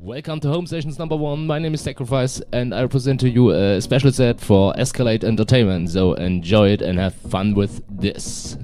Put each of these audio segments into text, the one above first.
Welcome to Home Stations number one. My name is Sacrifice, and I present to you a special set for Escalate Entertainment. So enjoy it and have fun with this.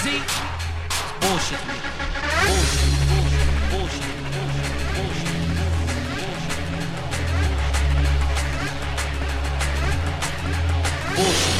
See? It's bullshit. Bullshit. Bullshit. Bullshit. Bullshit. Bullshit. bullshit.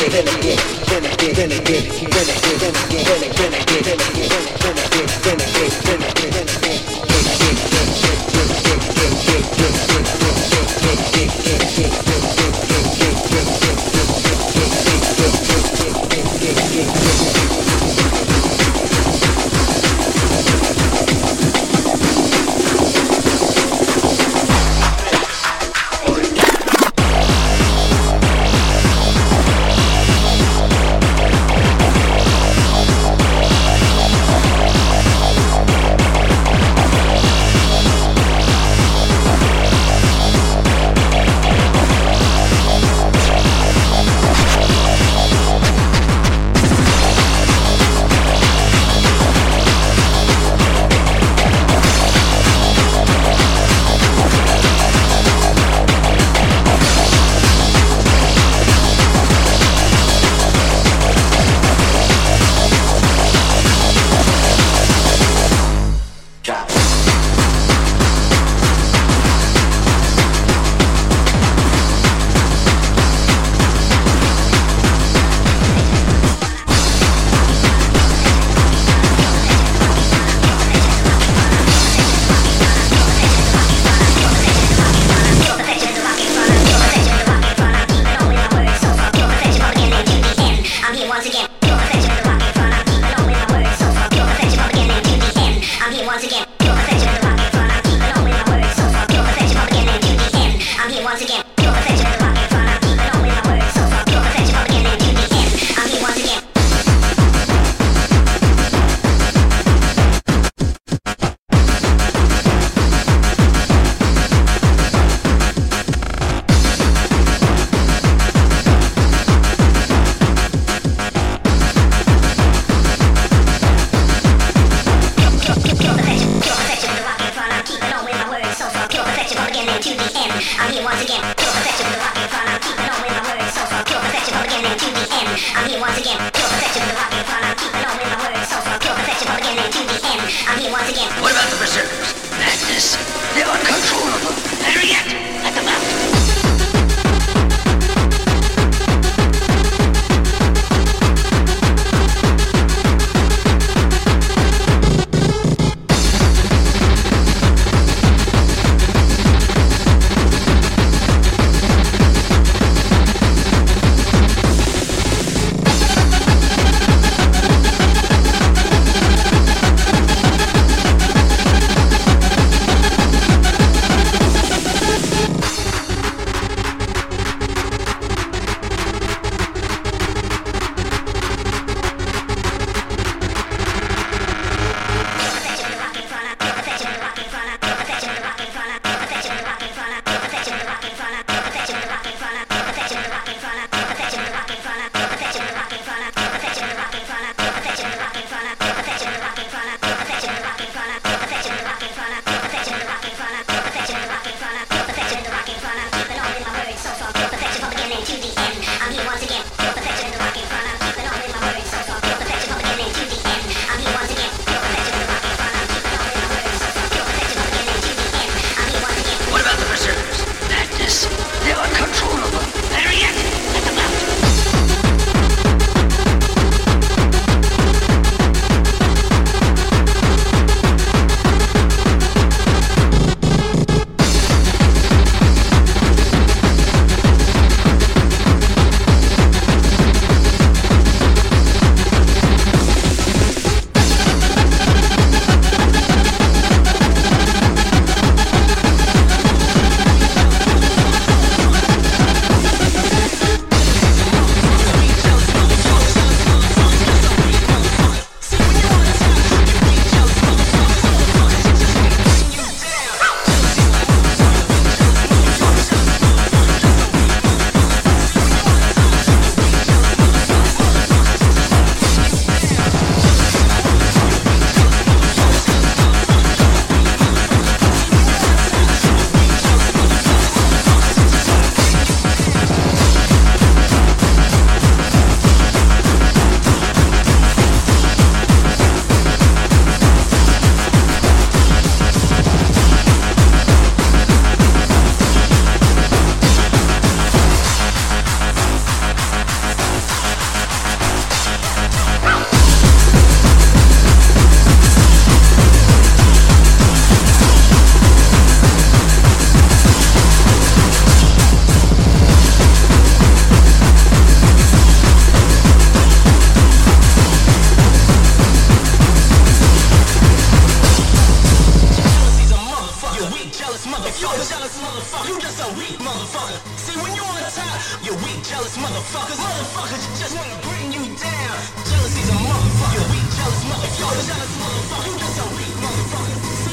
you weak, jealous motherfuckers. Motherfuckers just wanna bring you down. Jealousy's a motherfucker. You weak, jealous motherfucker. Jealous motherfucker. You just a weak motherfucker.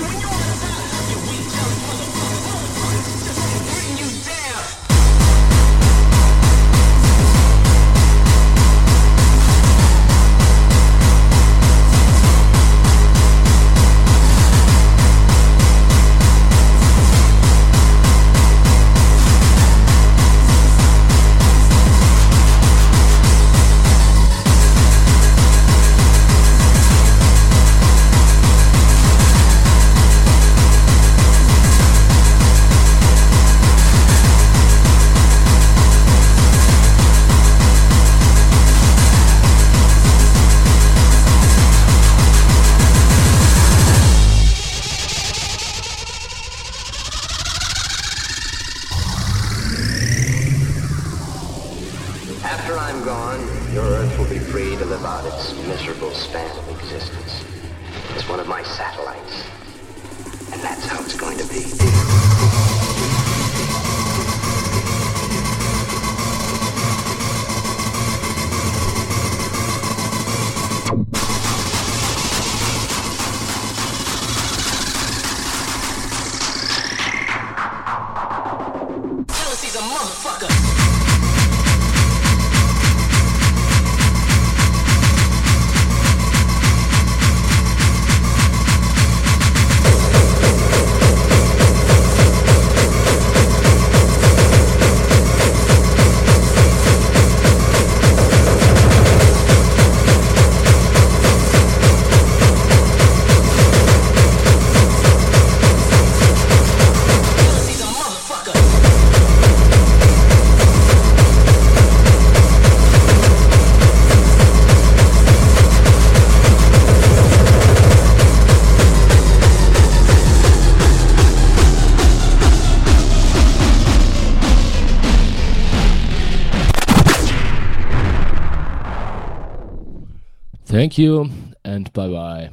Thank you and bye bye.